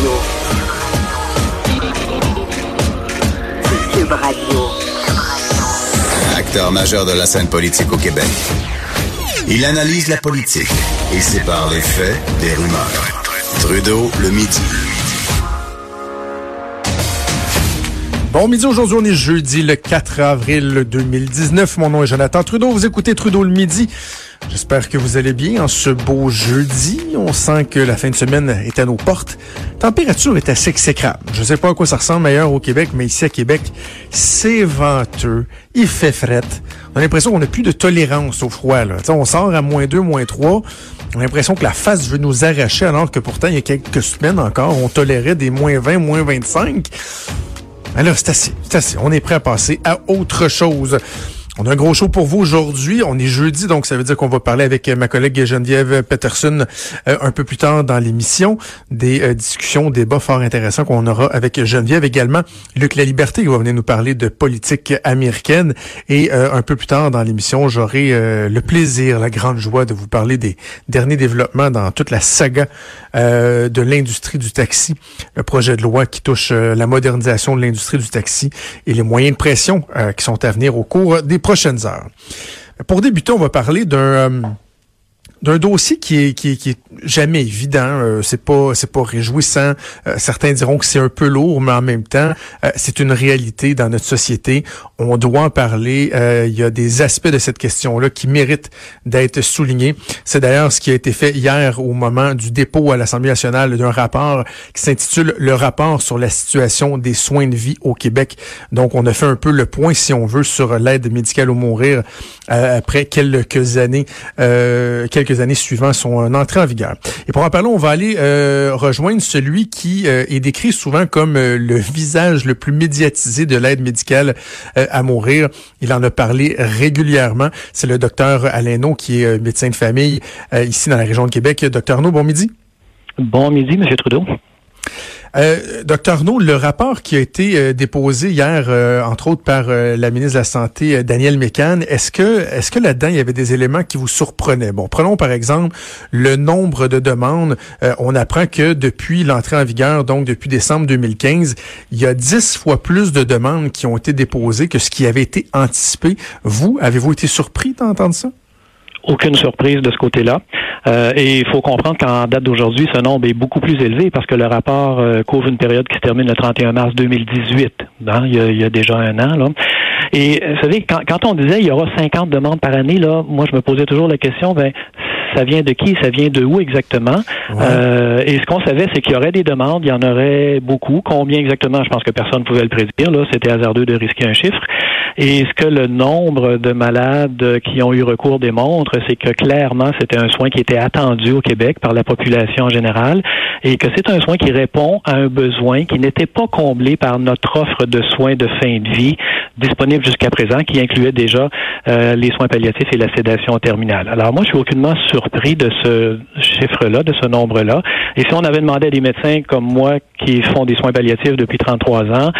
Radio. Cube Radio. Acteur majeur de la scène politique au Québec. Il analyse la politique et sépare les faits des rumeurs. Trudeau le midi. Bon midi, aujourd'hui on est jeudi le 4 avril 2019. Mon nom est Jonathan Trudeau. Vous écoutez Trudeau le midi. J'espère que vous allez bien en ce beau jeudi. On sent que la fin de semaine est à nos portes. température est assez exécrable. Je sais pas à quoi ça ressemble ailleurs au Québec, mais ici à Québec, c'est venteux, il fait fret. On a l'impression qu'on n'a plus de tolérance au froid. Là. on sort à moins 2, moins 3. On a l'impression que la face veut nous arracher, alors que pourtant, il y a quelques semaines encore, on tolérait des moins 20, moins 25. Alors, c'est assez, c'est assez. On est prêt à passer à autre chose. On a un gros show pour vous aujourd'hui. On est jeudi, donc ça veut dire qu'on va parler avec ma collègue Geneviève Peterson euh, un peu plus tard dans l'émission. Des euh, discussions, débats fort intéressants qu'on aura avec Geneviève également. Luc La Liberté qui va venir nous parler de politique américaine. Et euh, un peu plus tard dans l'émission, j'aurai le plaisir, la grande joie de vous parler des derniers développements dans toute la saga de l'industrie du taxi. Le projet de loi qui touche la modernisation de l'industrie du taxi et les moyens de pression qui sont à venir au cours des prochaines heures. Pour débuter, on va parler d'un euh, d'un dossier qui est, qui est, qui est jamais évident. Euh, c'est pas c'est pas réjouissant. Euh, certains diront que c'est un peu lourd, mais en même temps, euh, c'est une réalité dans notre société. On doit en parler. Il y a des aspects de cette question-là qui méritent d'être soulignés. C'est d'ailleurs ce qui a été fait hier au moment du dépôt à l'Assemblée nationale d'un rapport qui s'intitule Le rapport sur la situation des soins de vie au Québec. Donc, on a fait un peu le point, si on veut, sur l'aide médicale au mourir après quelques années, quelques années suivant son entrée en vigueur. Et pour en parler, on va aller euh, rejoindre celui qui euh, est décrit souvent comme euh, le visage le plus médiatisé de l'aide médicale à mourir. Il en a parlé régulièrement. C'est le docteur Alain qui est médecin de famille ici dans la région de Québec. Docteur Arnaud, bon midi. Bon midi, Monsieur Trudeau. Euh, Docteur Arnaud, le rapport qui a été euh, déposé hier, euh, entre autres par la ministre de la Santé, Danielle Mécan, est-ce que est-ce que là-dedans il y avait des éléments qui vous surprenaient? Bon, prenons par exemple le nombre de demandes. on apprend que depuis l'entrée en vigueur, donc depuis décembre 2015, il y a dix fois plus de demandes qui ont été déposées que ce qui avait été anticipé. Vous, avez-vous été surpris d'entendre ça? Aucune surprise de ce côté-là. Euh, et il faut comprendre qu'en date d'aujourd'hui, ce nombre est beaucoup plus élevé parce que le rapport euh, couvre une période qui se termine le 31 mars 2018. Hein, il, y a, il, y a, déjà un an. Là. Et vous savez, quand, quand on disait il y aura 50 demandes par année, là, moi je me posais toujours la question, ben ça vient de qui, ça vient de où exactement? Euh, et ce qu'on savait, c'est qu'il y aurait des demandes, il y en aurait beaucoup. Combien exactement, je pense que personne ne pouvait le prédire. Là, c'était hasardeux de risquer un chiffre. Et ce que le nombre de malades qui ont eu recours démontre, c'est que clairement, c'était un soin qui était attendu au Québec par la population en général et que c'est un soin qui répond à un besoin qui n'était pas comblé par notre offre de soins de fin de vie disponible jusqu'à présent, qui incluait déjà euh, les soins palliatifs et la sédation terminale. Alors moi, je suis aucunement surpris de ce chiffre-là, de ce nombre-là. Et si on avait demandé à des médecins comme moi qui font des soins palliatifs depuis 33 ans,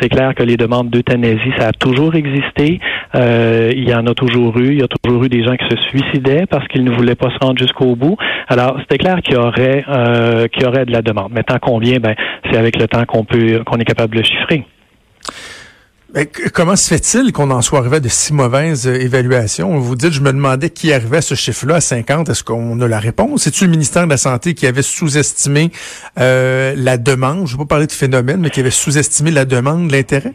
c'est clair que les demandes d'euthanasie, ça a toujours existé. Euh, il y en a toujours eu. Il y a toujours eu des gens qui se suicidaient parce qu'ils ne voulaient pas se rendre jusqu'au bout. Alors, c'était clair qu'il y aurait euh, qu'il y aurait de la demande. Maintenant, combien Ben, c'est avec le temps qu'on peut qu'on est capable de chiffrer. Mais comment se fait-il qu'on en soit arrivé à de si mauvaises euh, évaluations? Vous dites, je me demandais qui arrivait à ce chiffre-là, à 50. Est-ce qu'on a la réponse? C'est-tu le ministère de la Santé qui avait sous-estimé euh, la demande? Je ne vais pas parler de phénomène, mais qui avait sous-estimé la demande, l'intérêt?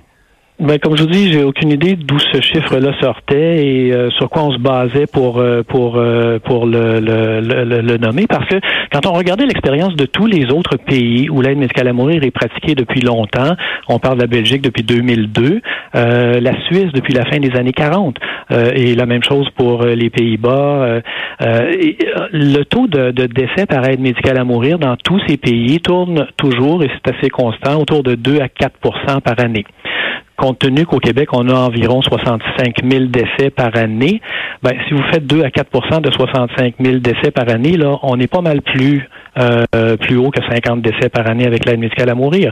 Ben, comme je vous dis, j'ai aucune idée d'où ce chiffre-là sortait et euh, sur quoi on se basait pour euh, pour euh, pour le, le, le, le, nommer. Parce que quand on regardait l'expérience de tous les autres pays où l'aide médicale à mourir est pratiquée depuis longtemps, on parle de la Belgique depuis 2002, la Suisse depuis la fin des années 40 et la même chose pour les Pays-Bas. le taux de, de décès par aide médicale à mourir dans tous ces pays tourne toujours et c'est assez constant autour de 2 à 4% par année compte tenu qu'au Québec, on a environ 65 000 décès par année, ben, si vous faites 2 à 4% de 65 000 décès par année, là, on est pas mal plus euh, plus haut que 50 décès par année avec l'aide médicale à mourir.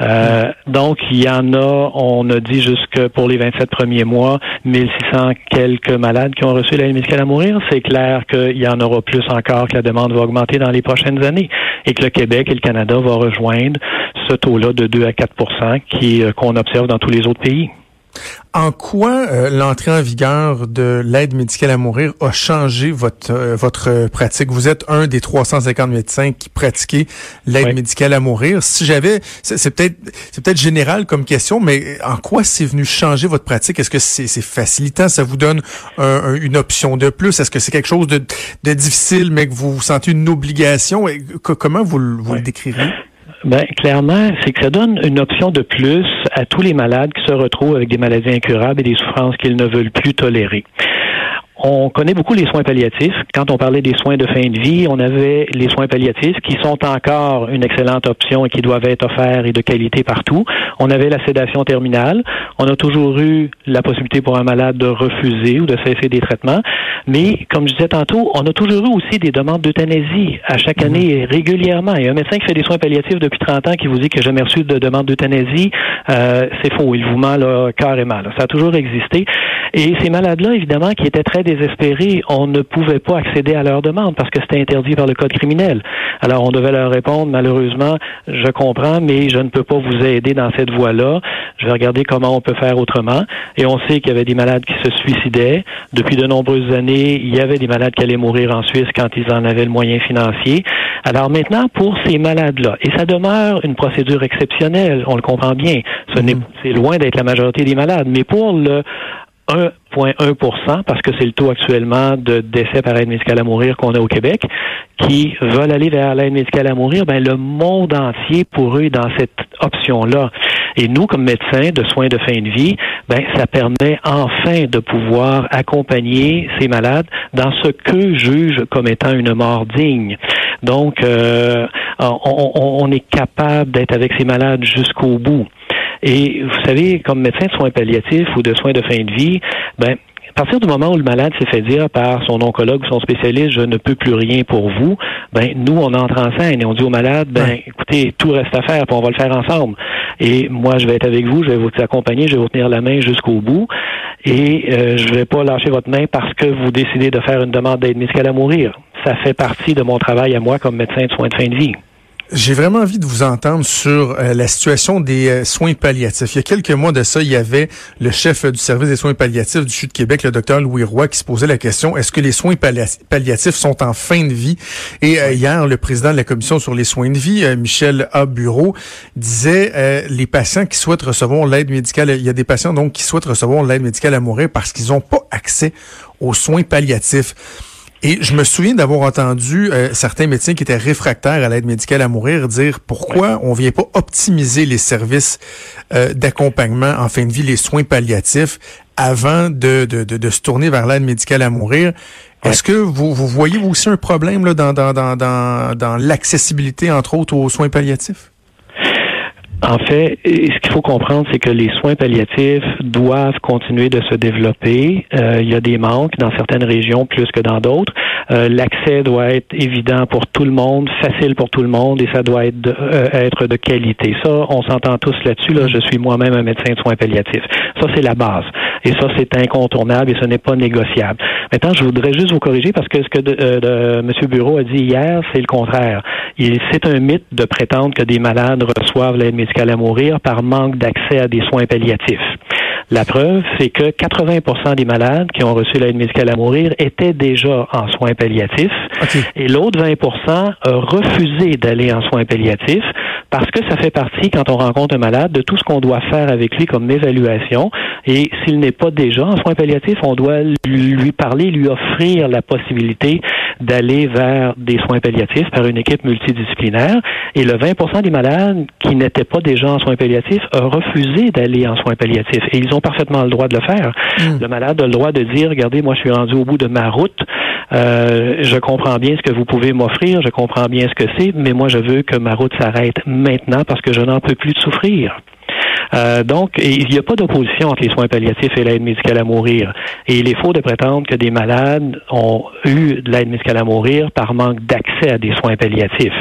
Euh, donc, il y en a, on a dit jusque pour les 27 premiers mois, 1600 quelques malades qui ont reçu l'aide médicale à mourir. C'est clair qu'il y en aura plus encore, que la demande va augmenter dans les prochaines années et que le Québec et le Canada vont rejoindre ce taux-là de 2 à 4 qui euh, qu'on observe dans tous les autres pays. En quoi euh, l'entrée en vigueur de l'aide médicale à mourir a changé votre euh, votre pratique? Vous êtes un des 350 médecins qui pratiquaient l'aide médicale à mourir. Si j'avais, c'est peut-être c'est peut-être général comme question, mais en quoi c'est venu changer votre pratique? Est-ce que c'est facilitant? Ça vous donne une option de plus? Est-ce que c'est quelque chose de, de, difficile, mais que vous, vous sentez une obligation? Comment vous, vous le décrirez ben, clairement, c'est que ça donne une option de plus à tous les malades qui se retrouvent avec des maladies incurables et des souffrances qu'ils ne veulent plus tolérer. On connaît beaucoup les soins palliatifs. Quand on parlait des soins de fin de vie, on avait les soins palliatifs qui sont encore une excellente option et qui doivent être offerts et de qualité partout. On avait la sédation terminale. On a toujours eu la possibilité pour un malade de refuser ou de cesser des traitements. Mais, comme je disais tantôt, on a toujours eu aussi des demandes d'euthanasie à chaque mhm. année et régulièrement. Il y a un médecin qui fait des soins palliatifs depuis 30 ans qui vous dit que j'ai jamais reçu de demande d'euthanasie. Euh, c'est faux. Il vous ment là, carrément. Ça a toujours existé. Et ces malades-là, évidemment, qui étaient très désespérés, on ne pouvait pas accéder à leur demande parce que c'était interdit par le code criminel. Alors, on devait leur répondre, malheureusement, je comprends, mais je ne peux pas vous aider dans cette voie-là. Je vais regarder comment on peut faire autrement. Et on sait qu'il y avait des malades qui se suicidaient. Depuis de nombreuses années, il y avait des malades qui allaient mourir en Suisse quand ils en avaient le moyen financier. Alors maintenant, pour ces malades-là, et ça demeure une procédure exceptionnelle, on le comprend bien, ce n'est, mm-hmm. c'est loin d'être la majorité des malades, mais pour le 1,1% parce que c'est le taux actuellement de décès par aide médicale à mourir qu'on a au Québec, qui veulent aller vers l'aide médicale à mourir, ben le monde entier pour eux est dans cette option-là. Et nous, comme médecins de soins de fin de vie, ben ça permet enfin de pouvoir accompagner ces malades dans ce que juge comme étant une mort digne. Donc, euh, on, on est capable d'être avec ces malades jusqu'au bout. Et vous savez, comme médecin de soins palliatifs ou de soins de fin de vie, ben, à partir du moment où le malade s'est fait dire par son oncologue ou son spécialiste, je ne peux plus rien pour vous, ben nous, on entre en scène et on dit au malade, ben écoutez, tout reste à faire, puis on va le faire ensemble. Et moi, je vais être avec vous, je vais vous accompagner, je vais vous tenir la main jusqu'au bout, et euh, je ne vais pas lâcher votre main parce que vous décidez de faire une demande d'aide médicale à mourir. Ça fait partie de mon travail à moi comme médecin de soins de fin de vie. J'ai vraiment envie de vous entendre sur euh, la situation des euh, soins palliatifs. Il y a quelques mois de ça, il y avait le chef du service des soins palliatifs du Sud Québec, le docteur Louis Roy, qui se posait la question est-ce que les soins palliatifs sont en fin de vie? Et euh, hier, le président de la commission sur les soins de vie, Michel A. Bureau, disait les patients qui souhaitent recevoir l'aide médicale, il y a des patients donc qui souhaitent recevoir l'aide médicale à mourir parce qu'ils n'ont pas accès aux soins palliatifs. Et je me souviens d'avoir entendu euh, certains médecins qui étaient réfractaires à l'aide médicale à mourir dire pourquoi on vient pas optimiser les services euh, d'accompagnement en fin de vie, les soins palliatifs, avant de, de, de, se tourner vers l'aide médicale à mourir. Est-ce que vous, vous voyez aussi un problème là, dans, dans, dans, dans, dans l'accessibilité, entre autres, aux soins palliatifs? En fait, ce qu'il faut comprendre, c'est que les soins palliatifs doivent continuer de se développer. Euh, il y a des manques dans certaines régions plus que dans d'autres. Euh, l'accès doit être évident pour tout le monde, facile pour tout le monde, et ça doit être de, euh, être de qualité. Ça, on s'entend tous là-dessus. Là, je suis moi-même un médecin de soins palliatifs. Ça, c'est la base. Et ça, c'est incontournable et ce n'est pas négociable. Maintenant, je voudrais juste vous corriger parce que ce que de, M. Bureau a dit hier, c'est le contraire. C'est un mythe de prétendre que des malades reçoivent l'aide à mourir par manque d'accès à des soins palliatifs. La preuve, c'est que 80% des malades qui ont reçu l'aide médicale à mourir étaient déjà en soins palliatifs. Et l'autre 20 a refusé d'aller en soins palliatifs parce que ça fait partie, quand on rencontre un malade, de tout ce qu'on doit faire avec lui comme évaluation. Et s'il n'est pas déjà en soins palliatifs, on doit lui parler, lui offrir la possibilité d'aller vers des soins palliatifs par une équipe multidisciplinaire. Et le 20% des malades qui n'étaient pas déjà en soins palliatifs ont refusé d'aller en soins palliatifs. Et ils ont parfaitement le droit de le faire. Hmm. Le malade a le droit de dire, regardez, moi je suis rendu au bout de ma route. Euh, je comprends bien ce que vous pouvez m'offrir, je comprends bien ce que c'est, mais moi je veux que ma route s'arrête maintenant parce que je n'en peux plus de souffrir. Euh, donc, il n'y a pas d'opposition entre les soins palliatifs et l'aide médicale à mourir. Et il est faux de prétendre que des malades ont eu de l'aide médicale à mourir par manque d'accès à des soins palliatifs.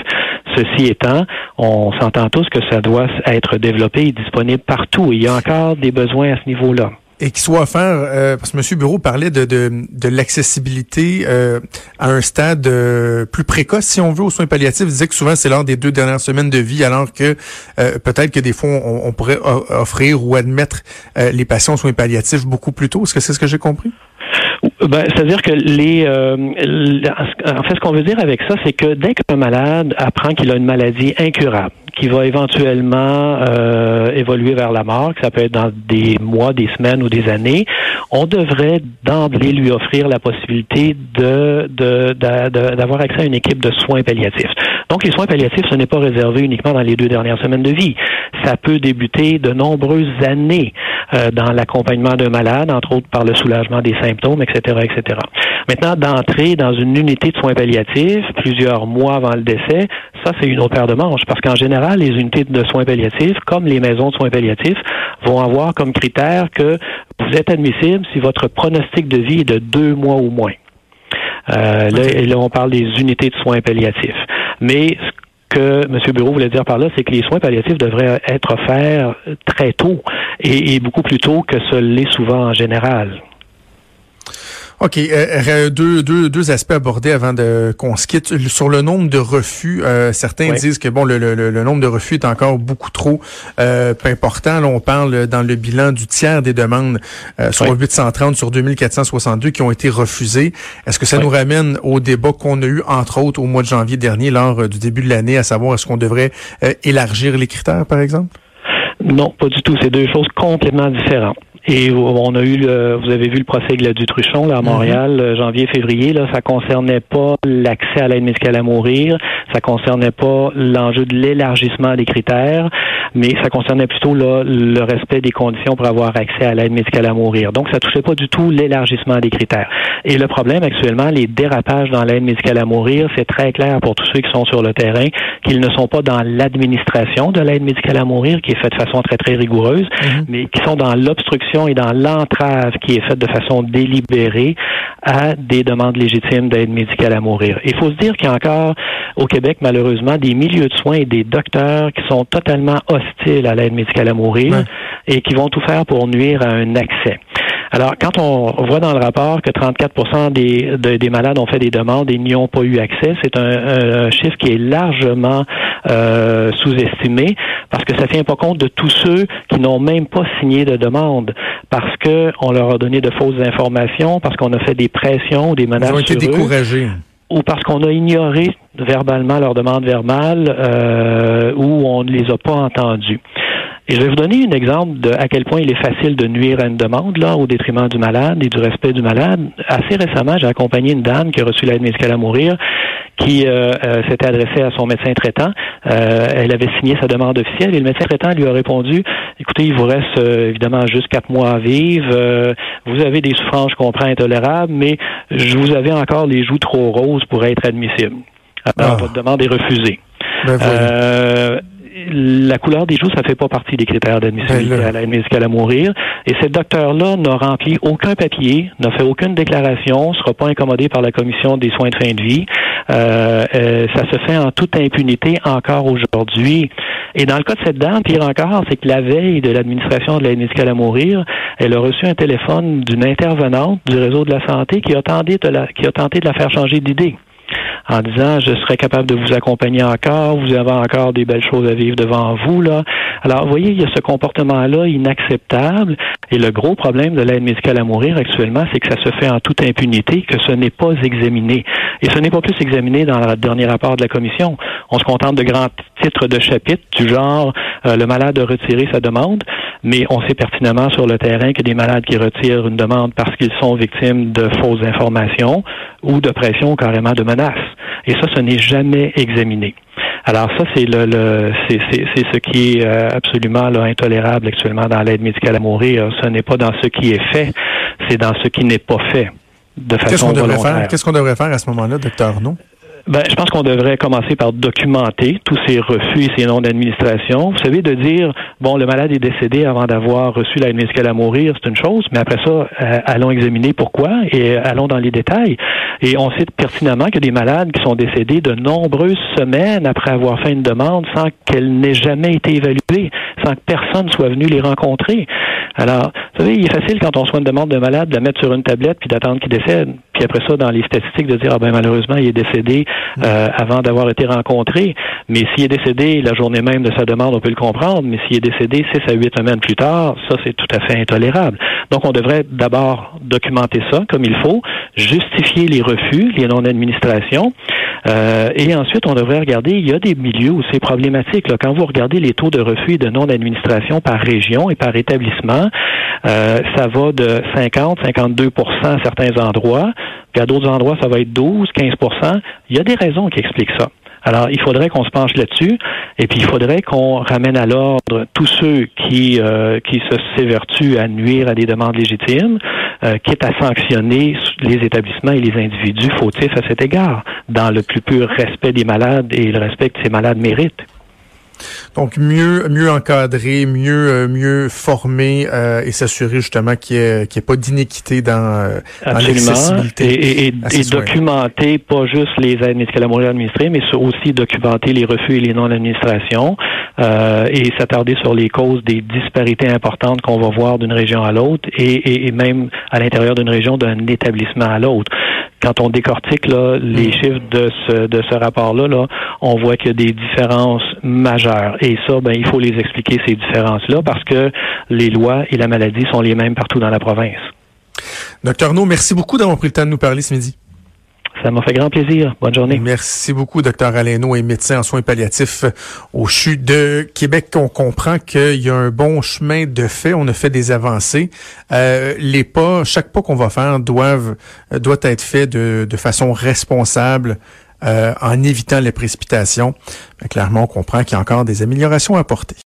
Ceci étant, on s'entend tous que ça doit être développé et disponible partout. Il y a encore des besoins à ce niveau-là et qui soit offert, euh, parce que M. Bureau parlait de, de, de l'accessibilité euh, à un stade euh, plus précoce, si on veut, aux soins palliatifs. Il disait que souvent, c'est lors des deux dernières semaines de vie, alors que peut-être que des fois, on, pourrait offrir ou admettre les patients aux soins palliatifs beaucoup plus tôt. Est-ce que c'est ce que j'ai compris? Ben, c'est-à-dire que les, en fait, ce qu'on veut dire avec ça, c'est que dès qu'un malade apprend qu'il a une maladie incurable, qui va éventuellement euh, évoluer vers la mort, que ça peut être dans des mois, des semaines ou des années, on devrait d'emblée lui offrir la possibilité de, d'avoir accès à une équipe de soins palliatifs. Donc, les soins palliatifs, ce n'est pas réservé uniquement dans les deux dernières semaines de vie. Ça peut débuter de nombreuses années euh, dans l'accompagnement d'un malade, entre autres par le soulagement des symptômes, etc., etc. Maintenant, d'entrer dans une unité de soins palliatifs plusieurs mois avant le décès, ça, c'est une autre paire de manches, parce qu'en général, les unités de soins palliatifs, comme les maisons de soins palliatifs, vont avoir comme critère que vous êtes admissible si votre pronostic de vie est de deux mois ou moins. Euh, là, on parle des unités de soins palliatifs. Mais ce que M. Bureau voulait dire par là, c'est que les soins palliatifs devraient être offerts très tôt et, et beaucoup plus tôt que ce l'est souvent en général. OK. Euh, deux, deux, deux aspects abordés avant de qu'on se quitte. Sur le nombre de refus, euh, certains disent que bon, le, le, le, nombre de refus est encore beaucoup trop euh, important. Là, on parle dans le bilan du tiers des demandes euh, sur 830 sur 2462 qui ont été refusées. Est-ce que ça nous ramène au débat qu'on a eu, entre autres, au mois de janvier dernier, lors du début de l'année, à savoir est-ce qu'on devrait élargir les critères, par exemple? Non, pas du tout. C'est deux choses complètement différentes. Et on a eu, le, vous avez vu le procès du Truchon là, à mhm. Montréal, euh, janvier-février. Là, ça concernait pas l'accès à l'aide médicale à mourir, ça concernait pas l'enjeu de l'élargissement des critères, mais ça concernait plutôt là, le respect des conditions pour avoir accès à l'aide médicale à mourir. Donc, ça touchait pas du tout l'élargissement des critères. Et le problème actuellement, les dérapages dans l'aide médicale à mourir, c'est très clair pour tous ceux qui sont sur le terrain qu'ils ne sont pas dans l'administration de l'aide médicale à mourir, qui est faite de façon très très rigoureuse, mhm. mais qui sont dans l'obstruction et dans l'entrave qui est faite de façon délibérée à des demandes légitimes d'aide médicale à mourir. Il faut se dire qu'il y a encore au Québec, malheureusement, des milieux de soins et des docteurs qui sont totalement hostiles à l'aide médicale à mourir et qui vont tout faire pour nuire à un accès. Alors, quand on voit dans le rapport que 34 des, des malades ont fait des demandes et n'y ont pas eu accès, c'est un, chiffre qui est largement euh, sous-estimé parce que ça tient pas compte de tous ceux qui n'ont même pas signé de demande parce qu'on leur a donné de fausses informations, parce qu'on a fait des pressions ou des menaces. Ils ont été découragés. ou parce qu'on a ignoré verbalement leur demande verbale euh, ou on ne les a pas entendus. Et je vais vous donner un exemple de à quel point il est facile de nuire à une demande, là, au détriment du malade et du respect du malade. Assez récemment, j'ai accompagné une dame qui a reçu l'aide médicale à mourir, qui euh, euh, s'était adressée à son médecin traitant. Euh, elle avait signé sa demande officielle et le médecin traitant lui a répondu écoutez, il vous reste évidemment juste quatre mois à vivre. vous avez des souffrances, je comprends, intolérables, mais je vous avez encore les joues trop roses pour être admissible. Alors, ah. votre demande est refusée. Ben, la couleur des joues, ça fait pas partie des critères d'admissibilité à l'aide médicale à mourir. Et ce docteur-là n'a rempli aucun papier, n'a fait aucune déclaration, sera pas incommodé par la commission des soins de fin de vie. Euh, euh, ça se fait en toute impunité encore aujourd'hui. Et dans le cas de cette dame, pire encore, c'est que la veille de l'administration de l'aide médicale à mourir, elle a reçu un téléphone d'une intervenante du réseau de la santé qui a tenté de la, qui a tenté de la faire changer d'idée en disant je serai capable de vous accompagner encore, vous avez encore des belles choses à vivre devant vous là. Alors vous voyez, il y a ce comportement-là inacceptable et le gros problème de l'aide médicale à mourir actuellement, c'est que ça se fait en toute impunité, que ce n'est pas examiné. Et ce n'est pas plus examiné dans le dernier rapport de la commission. On se contente de grands titre de chapitre du genre euh, le malade a retiré sa demande, mais on sait pertinemment sur le terrain que des malades qui retirent une demande parce qu'ils sont victimes de fausses informations ou de pression ou carrément de menaces. Et ça, ce n'est jamais examiné. Alors ça, c'est le, le c'est, ce qui est euh, absolument là, intolérable actuellement dans l'aide médicale à mourir. Ce n'est pas dans ce qui est fait, c'est dans ce qui n'est pas fait de façon Qu'est-ce qu'on devrait volontaire. faire? Qu'est-ce qu'on devrait faire à ce moment-là, docteur Arnaud? Ben, je pense qu'on devrait commencer par documenter tous ces refus et ces noms d'administration. Vous savez, de dire, bon, le malade est décédé avant d'avoir reçu l'aide médicale à mourir, c'est une chose, mais après ça, euh, allons examiner pourquoi et allons dans les détails. Et on sait pertinemment a des malades qui sont décédés de nombreuses semaines après avoir fait une demande sans qu'elle n'ait jamais été évaluée, sans que personne soit venu les rencontrer. Alors, vous savez, il est facile quand on reçoit une demande de malade de la mettre sur une tablette puis d'attendre qu'il décède. Puis après ça, dans les statistiques, de dire, ah ben malheureusement, il est décédé euh, avant d'avoir été rencontré. Mais s'il est décédé la journée même de sa demande, on peut le comprendre. Mais s'il est décédé six à huit semaines plus tard, ça, c'est tout à fait intolérable. Donc, on devrait d'abord documenter ça comme il faut, justifier les refus, les non-administrations. Euh, et ensuite, on devrait regarder, il y a des milieux où c'est problématique. Là. Quand vous regardez les taux de refus et de non-administration par région et par établissement, euh, ça va de 50, 52% à certains endroits. Puis à d'autres endroits, ça va être 12, 15% Il y a des raisons qui expliquent ça. Alors, il faudrait qu'on se penche là-dessus, et puis il faudrait qu'on ramène à l'ordre tous ceux qui euh, qui se s'évertuent à nuire à des demandes légitimes, euh, quitte à sanctionner les établissements et les individus fautifs à cet égard, dans le plus pur respect des malades et le respect que ces malades méritent. Donc mieux mieux encadrer, mieux euh, mieux former euh, et s'assurer justement qu'il n'y ait, qu'il y ait pas d'inéquité dans, euh, dans l'accessibilité. Et, et, et soins. documenter pas juste les aides médicales à mourir administrées, mais aussi documenter les refus et les non-administrations euh, et s'attarder sur les causes des disparités importantes qu'on va voir d'une région à l'autre et, et- et même à l'intérieur d'une région d'un établissement à l'autre. Quand on décortique là, les chiffres de ce, de ce rapport-là, là, on voit qu'il y a des différences majeures. Et ça, ben, il faut les expliquer, ces différences-là, parce que les lois et la maladie sont les mêmes partout dans la province. Docteur Arnaud, merci beaucoup d'avoir pris le temps de nous parler ce midi. Ça m'a fait grand plaisir. Bonne journée. Merci beaucoup, docteur Alaino, et médecin en soins palliatifs au CHU de Québec. On comprend qu'il y a un bon chemin de fait. On a fait des avancées. Euh, les pas, chaque pas qu'on va faire doivent, euh, doit être fait de, de façon responsable. euh, en évitant les précipitations. Mais clairement, on comprend qu'il y a encore des améliorations à apporter.